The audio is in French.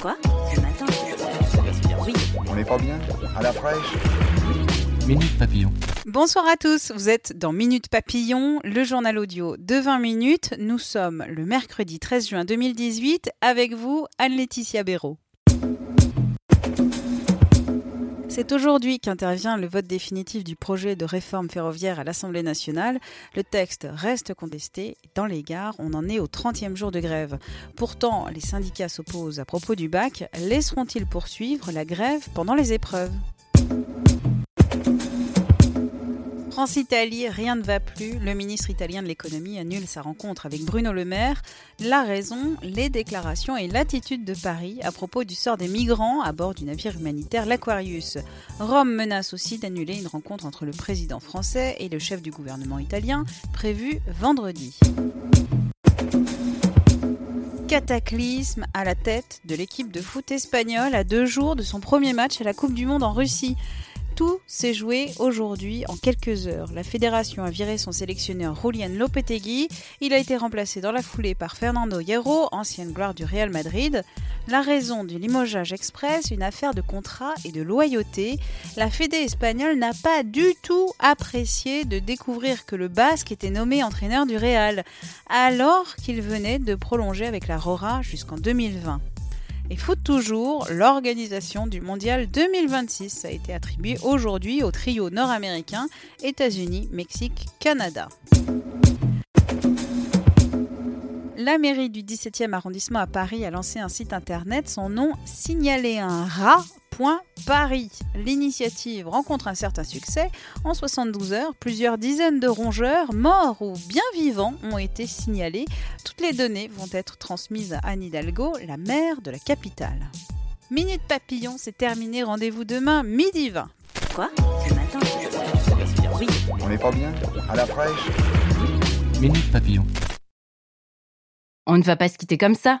Quoi Le matin Oui. On n'est pas bien À la fraîche Minute Papillon. Bonsoir à tous, vous êtes dans Minute Papillon, le journal audio de 20 minutes. Nous sommes le mercredi 13 juin 2018 avec vous, Anne-Laetitia Béraud. C'est aujourd'hui qu'intervient le vote définitif du projet de réforme ferroviaire à l'Assemblée nationale. Le texte reste contesté. Dans les gares, on en est au 30e jour de grève. Pourtant, les syndicats s'opposent à propos du bac. Laisseront-ils poursuivre la grève pendant les épreuves? France-Italie, rien ne va plus. Le ministre italien de l'économie annule sa rencontre avec Bruno Le Maire. La raison, les déclarations et l'attitude de Paris à propos du sort des migrants à bord du navire humanitaire l'Aquarius. Rome menace aussi d'annuler une rencontre entre le président français et le chef du gouvernement italien, prévue vendredi. Cataclysme à la tête de l'équipe de foot espagnole à deux jours de son premier match à la Coupe du Monde en Russie. Tout s'est joué aujourd'hui en quelques heures. La fédération a viré son sélectionneur Julian Lopetegui. Il a été remplacé dans la foulée par Fernando Hierro, ancienne gloire du Real Madrid. La raison du limogeage express, une affaire de contrat et de loyauté. La fédé espagnole n'a pas du tout apprécié de découvrir que le Basque était nommé entraîneur du Real, alors qu'il venait de prolonger avec la Rora jusqu'en 2020. Et foot toujours, l'organisation du Mondial 2026 a été attribuée aujourd'hui au trio nord-américain États-Unis, Mexique, Canada. La mairie du 17e arrondissement à Paris a lancé un site internet, son nom signalé un rat Paris. L'initiative rencontre un certain succès. En 72 heures, plusieurs dizaines de rongeurs, morts ou bien vivants, ont été signalés. Toutes les données vont être transmises à Anne Hidalgo, la maire de la capitale. Minute Papillon, c'est terminé. Rendez-vous demain, midi 20. Quoi? Le matin? Oui. On n'est pas bien? À la fraîche? Minute Papillon. On ne va pas se quitter comme ça.